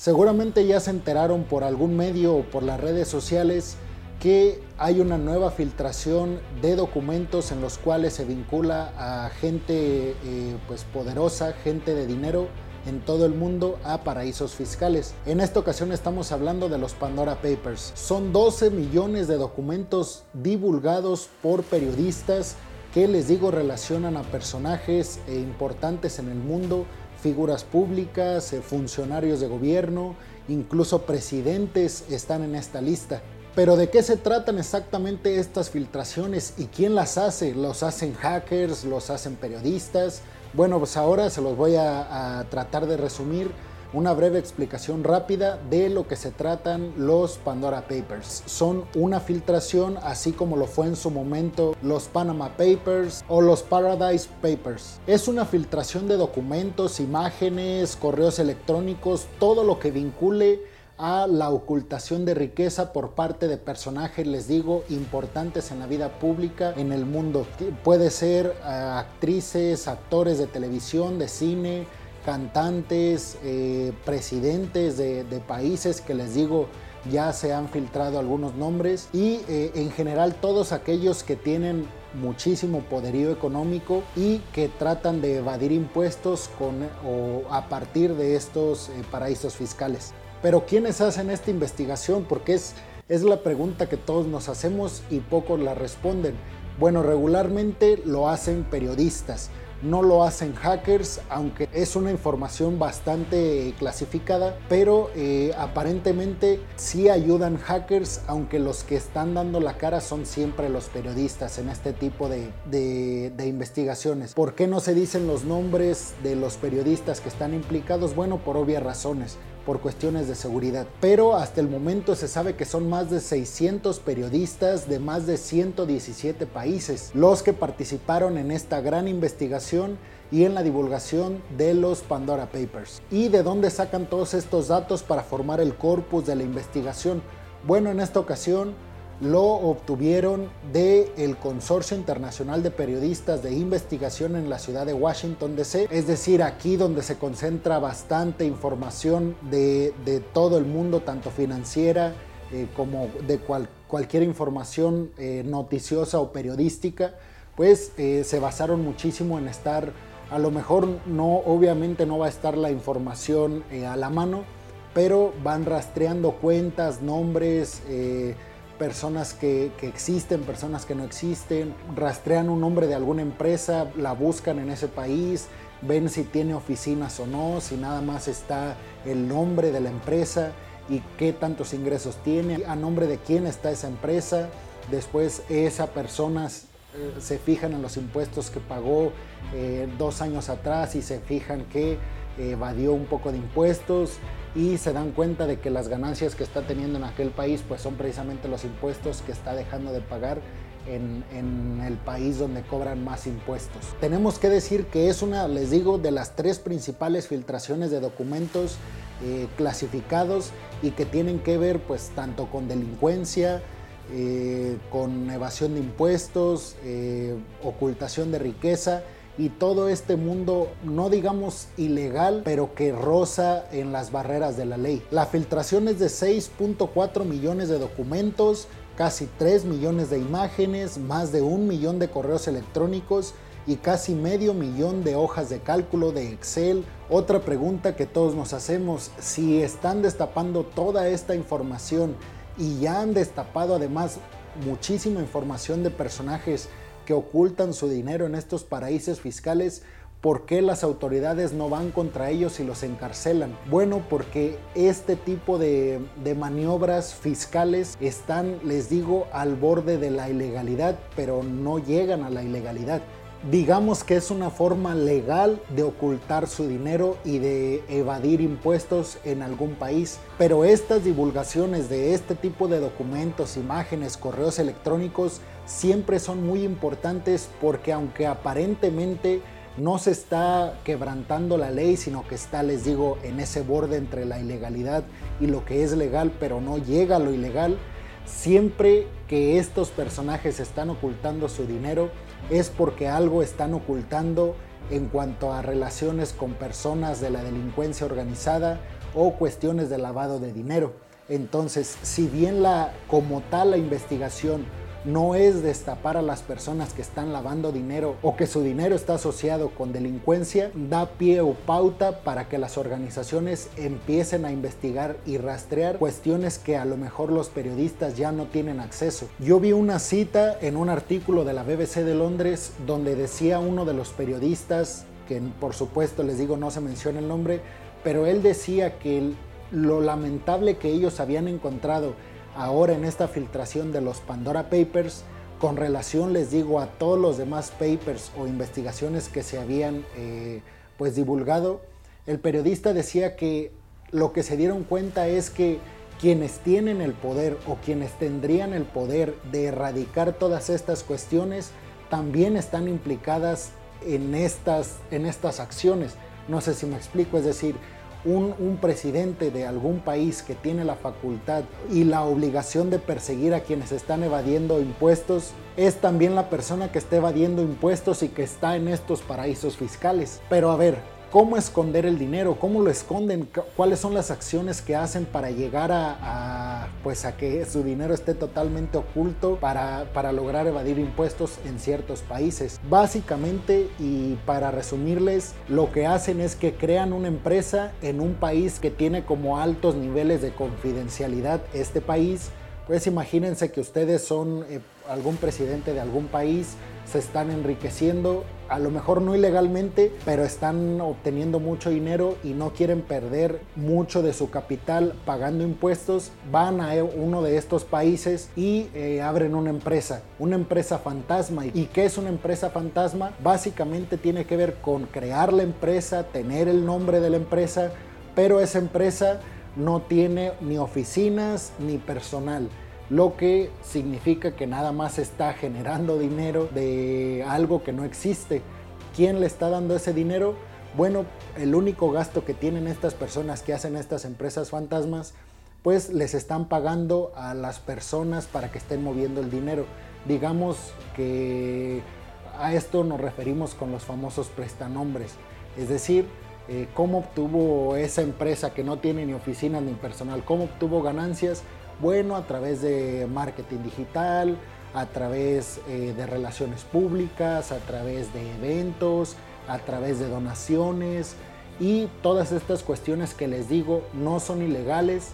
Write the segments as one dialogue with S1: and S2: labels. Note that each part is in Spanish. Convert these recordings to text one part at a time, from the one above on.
S1: Seguramente ya se enteraron por algún medio o por las redes sociales que hay una nueva filtración de documentos en los cuales se vincula a gente eh, pues poderosa, gente de dinero en todo el mundo a paraísos fiscales. En esta ocasión estamos hablando de los Pandora Papers. Son 12 millones de documentos divulgados por periodistas que les digo relacionan a personajes eh, importantes en el mundo, figuras públicas, eh, funcionarios de gobierno, incluso presidentes están en esta lista. Pero ¿de qué se tratan exactamente estas filtraciones y quién las hace? ¿Los hacen hackers? ¿Los hacen periodistas? Bueno, pues ahora se los voy a, tratar de resumir una breve explicación rápida de lo que se tratan los Pandora Papers. Son una filtración así como lo fue en su momento los Panama Papers o los Paradise Papers. Es una filtración de documentos, imágenes, correos electrónicos, todo lo que vincule a la ocultación de riqueza por parte de personajes, les digo, importantes en la vida pública en el mundo. Puede ser eh, actrices, actores de televisión, de cine, cantantes, eh, presidentes de, países que les digo ya se han filtrado algunos nombres y eh, en general todos aquellos que tienen muchísimo poderío económico y que tratan de evadir impuestos con, o a partir de estos paraísos fiscales. Pero ¿quiénes hacen esta investigación? Porque es, es la pregunta que todos nos hacemos y pocos la responden. Bueno, regularmente lo hacen periodistas, no lo hacen hackers, aunque es una información bastante clasificada, pero eh, aparentemente sí ayudan hackers, aunque los que están dando la cara son siempre los periodistas en este tipo de, de investigaciones. ¿Por qué no se dicen los nombres de los periodistas que están implicados? Bueno, por obvias razones por cuestiones de seguridad. Pero hasta el momento se sabe que son más de 600 periodistas de más de 117 países los que participaron en esta gran investigación y en la divulgación de los Pandora Papers. ¿Y de dónde sacan todos estos datos para formar el corpus de la investigación? Bueno, en esta ocasión lo obtuvieron del el Consorcio Internacional de Periodistas de Investigación en la ciudad de Washington, D.C., es decir, aquí donde se concentra bastante información de, todo el mundo, tanto financiera eh, como de cualquier información eh, noticiosa o periodística, pues eh, se basaron muchísimo en estar, a lo mejor no, obviamente no va a estar la información a la mano, pero van rastreando cuentas, nombres, personas que, existen, personas que no existen, rastrean un nombre de alguna empresa, la buscan en ese país, ven si tiene oficinas o no, si nada más está el nombre de la empresa y qué tantos ingresos tiene, a nombre de quién está esa empresa, después esa persona eh, se fijan en los impuestos que pagó eh, dos años atrás y se fijan que evadió un poco de impuestos y se dan cuenta de que las ganancias que está teniendo en aquel país pues son precisamente los impuestos que está dejando de pagar en, el país donde cobran más impuestos. Tenemos que decir que es una, les digo, de las tres principales filtraciones de documentos eh, clasificados y que tienen que ver pues tanto con delincuencia, eh, con evasión de impuestos, eh, ocultación de riqueza y todo este mundo, no digamos ilegal, pero que roza en las barreras de la ley. La filtración es de 6.4 millones de documentos, casi 3 millones de imágenes, más de un millón de correos electrónicos y casi medio millón de hojas de cálculo de Excel. Otra pregunta que todos nos hacemos, si están destapando toda esta información y ya han destapado además muchísima información de personajes que ocultan su dinero en estos paraísos fiscales, ¿por qué las autoridades no van contra ellos y los encarcelan? Bueno, porque este tipo de, maniobras fiscales están, les digo, al borde de la ilegalidad, pero no llegan a la ilegalidad digamos que es una forma legal de ocultar su dinero y de evadir impuestos en algún país. Pero estas divulgaciones de este tipo de documentos, imágenes, correos electrónicos siempre son muy importantes porque aunque aparentemente no se está quebrantando la ley, sino que está, les digo, en ese borde entre la ilegalidad y lo que es legal, pero no llega a lo ilegal, siempre que estos personajes están ocultando su dinero, es porque algo están ocultando en cuanto a relaciones con personas de la delincuencia organizada o cuestiones de lavado de dinero. Entonces, si bien la como tal la investigación no es destapar a las personas que están lavando dinero o que su dinero está asociado con delincuencia, da pie o pauta para que las organizaciones empiecen a investigar y rastrear cuestiones que a lo mejor los periodistas ya no tienen acceso. Yo vi una cita en un artículo de la BBC de Londres donde decía uno de los periodistas, que por supuesto les digo no se menciona el nombre, pero él decía que lo lamentable que ellos habían encontrado ahora en esta filtración de los Pandora Papers, con relación, les digo, a todos los demás papers o investigaciones que se habían eh, pues divulgado, el periodista decía que lo que se dieron cuenta es que quienes tienen el poder o quienes tendrían el poder de erradicar todas estas cuestiones también están implicadas en estas, en estas acciones. No sé si me explico, es decir, un, presidente de algún país que tiene la facultad y la obligación de perseguir a quienes están evadiendo impuestos, es también la persona que está evadiendo impuestos y que está en estos paraísos fiscales. Pero a ver, cómo esconder el dinero, cómo lo esconden, cuáles son las acciones que hacen para llegar a, pues a que su dinero esté totalmente oculto para, para lograr evadir impuestos en ciertos países. Básicamente y para resumirles, lo que hacen es que crean una empresa en un país que tiene como altos niveles de confidencialidad este país. Pues imagínense que ustedes son eh, algún presidente de algún país, se están enriqueciendo, a lo mejor no ilegalmente, pero están obteniendo mucho dinero y no quieren perder mucho de su capital pagando impuestos, van a uno de estos países y eh, abren una empresa, una empresa fantasma. ¿Y qué es una empresa fantasma? Básicamente tiene que ver con crear la empresa, tener el nombre de la empresa, pero esa empresa no tiene ni oficinas ni personal lo que significa que nada más está generando dinero de algo que no existe. ¿Quién le está dando ese dinero? Bueno, el único gasto que tienen estas personas que hacen estas empresas fantasmas, pues les están pagando a las personas para que estén moviendo el dinero. Digamos que a esto nos referimos con los famosos prestanombres. Es decir, eh, cómo obtuvo esa empresa que no tiene ni oficina ni personal, cómo obtuvo ganancias bueno a través de marketing digital, a través eh, de relaciones públicas, a través de eventos, a través de donaciones y todas estas cuestiones que les digo no son ilegales,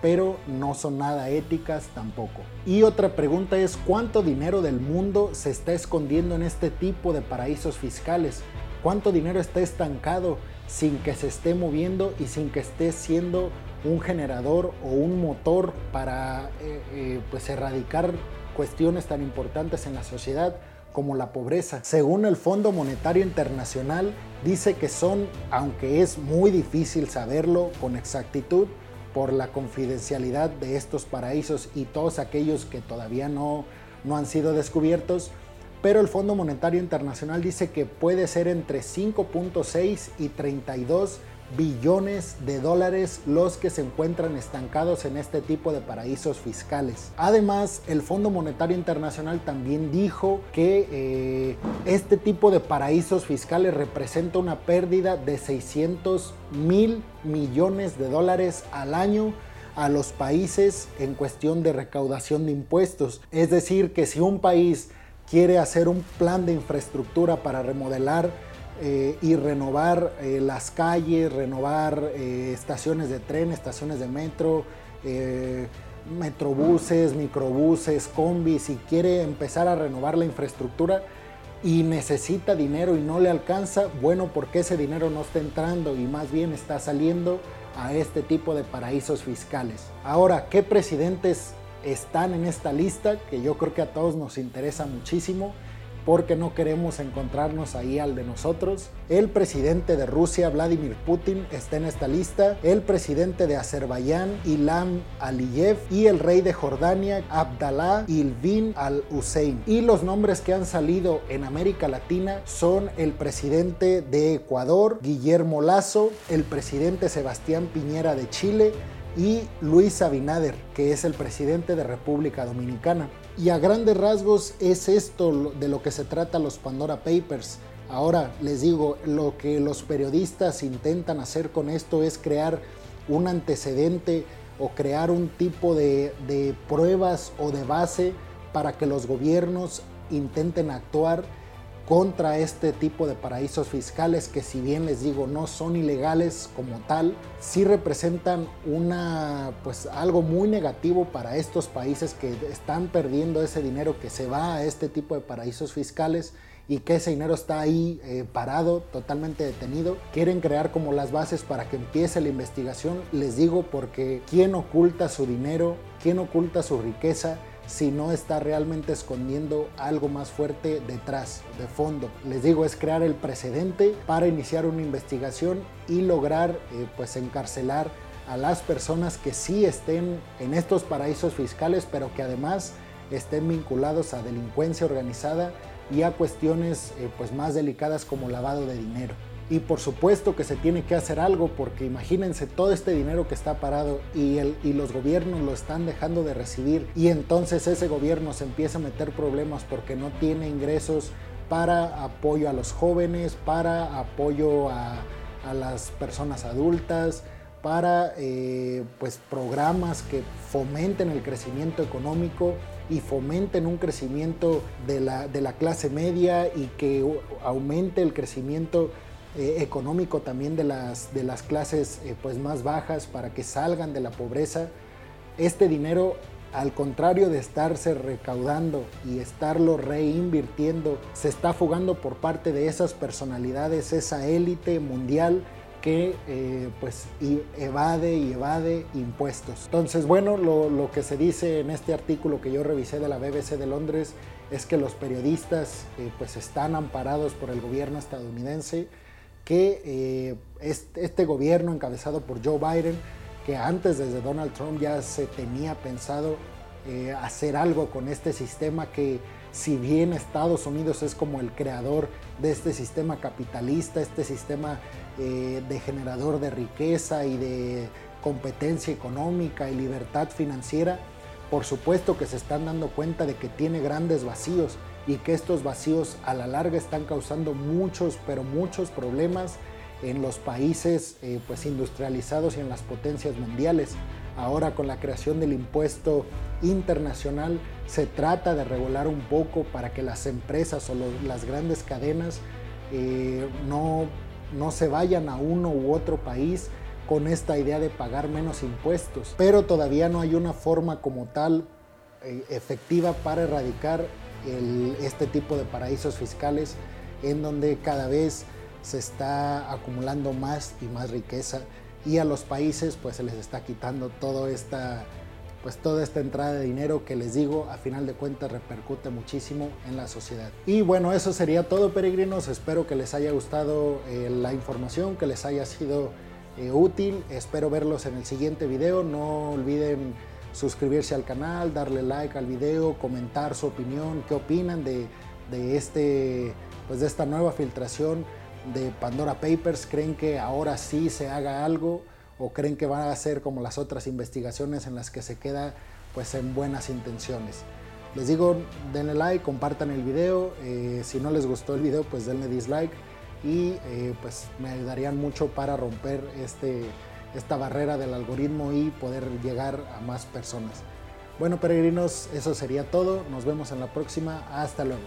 S1: pero no son nada éticas tampoco. Y otra pregunta es, ¿cuánto dinero del mundo se está escondiendo en este tipo de paraísos fiscales? ¿Cuánto dinero está estancado sin que se esté moviendo y sin que esté siendo un generador o un motor para eh, eh, pues erradicar cuestiones tan importantes en la sociedad como la pobreza. Según el Fondo Monetario Internacional, dice que son, aunque es muy difícil saberlo con exactitud, por la confidencialidad de estos paraísos y todos aquellos que todavía no, no han sido descubiertos, pero el Fondo Monetario Internacional dice que puede ser entre 5.6 y 32 billones de dólares los que se encuentran estancados en este tipo de paraísos fiscales. Además, el Fondo Monetario Internacional también dijo que eh, este tipo de paraísos fiscales representa una pérdida de 600 mil millones de dólares al año a los países en cuestión de recaudación de impuestos. Es decir, que si un país quiere hacer un plan de infraestructura para remodelar eh, y renovar eh, las calles, renovar eh, estaciones de tren, estaciones de metro, metrobuses, microbuses, combis, si quiere empezar a renovar la infraestructura y necesita dinero y no le alcanza, bueno, porque ese dinero no está entrando y más bien está saliendo a este tipo de paraísos fiscales. Ahora, ¿qué presidentes están en esta lista? Que yo creo que a todos nos interesa muchísimo porque no queremos encontrarnos ahí al de nosotros. El presidente de Rusia, Vladimir Putin, está en esta lista. El presidente de Azerbaiyán, Ilham Aliyev. Y el rey de Jordania, Abdallah Ilvin al-Hussein. Y los nombres que han salido en América Latina son el presidente de Ecuador, Guillermo Lazo, el presidente Sebastián Piñera de Chile, y Luis Abinader, que es el presidente de República Dominicana. Y a grandes rasgos es esto de lo que se trata los Pandora Papers. Ahora les digo, lo que los periodistas intentan hacer con esto es crear un antecedente o crear un tipo de, de pruebas o de base para que los gobiernos intenten actuar contra este tipo de paraísos fiscales que si bien les digo no son ilegales como tal, sí representan una pues algo muy negativo para estos países que están perdiendo ese dinero que se va a este tipo de paraísos fiscales y que ese dinero está ahí eh, parado, totalmente detenido. Quieren crear como las bases para que empiece la investigación. Les digo porque quién oculta su dinero, quién oculta su riqueza, si no está realmente escondiendo algo más fuerte detrás, de fondo. Les digo, es crear el precedente para iniciar una investigación y lograr eh, pues encarcelar a las personas que sí estén en estos paraísos fiscales, pero que además estén vinculados a delincuencia organizada y a cuestiones eh, pues más delicadas como lavado de dinero. Y por supuesto que se tiene que hacer algo porque imagínense todo este dinero que está parado y, el, y los gobiernos lo están dejando de recibir y entonces ese gobierno se empieza a meter problemas porque no tiene ingresos para apoyo a los jóvenes, para apoyo a, a las personas adultas, para eh, pues programas que fomenten el crecimiento económico y fomenten un crecimiento de la, de la clase media y que aumente el crecimiento eh, económico también de las, de las clases eh, pues más bajas para que salgan de la pobreza. Este dinero, al contrario de estarse recaudando y estarlo reinvirtiendo, se está fugando por parte de esas personalidades, esa élite mundial que eh, pues evade y evade impuestos. Entonces, bueno, lo, lo, que se dice en este artículo que yo revisé de la BBC de Londres es que los periodistas pues están amparados por el gobierno estadounidense que eh, este, gobierno encabezado por Joe Biden, que antes desde Donald Trump ya se tenía pensado eh, hacer algo con este sistema que si bien Estados Unidos es como el creador de este sistema capitalista, este sistema eh, de generador de riqueza y de competencia económica y libertad financiera, por supuesto que se están dando cuenta de que tiene grandes vacíos y que estos vacíos a la larga están causando muchos, pero muchos problemas en los países eh, pues industrializados y en las potencias mundiales. Ahora con la creación del impuesto internacional se trata de regular un poco para que las empresas o las grandes cadenas eh, no, no se vayan a uno u otro país con esta idea de pagar menos impuestos. Pero todavía no hay una forma como tal eh, efectiva para erradicar este tipo de paraísos fiscales en donde cada vez se está acumulando más y más riqueza y a los países pues se les está quitando toda esta pues toda esta entrada de dinero que les digo a final de cuentas repercute muchísimo en la sociedad. Y bueno, eso sería todo peregrinos, espero que les haya gustado eh, la información, que les haya sido eh, útil, espero verlos en el siguiente video, no olviden suscribirse al canal, darle like al video, comentar su opinión, qué opinan de, este, pues de esta nueva filtración de Pandora Papers. ¿Creen que ahora sí se haga algo o creen que van a ser como las otras investigaciones en las que se queda pues en buenas intenciones? Les digo, denle like, compartan el video. Eh, si no les gustó el video, pues denle dislike y eh, pues me ayudarían mucho para romper este esta barrera del algoritmo y poder llegar a más personas. Bueno, peregrinos, eso sería todo. Nos vemos en la próxima. Hasta luego.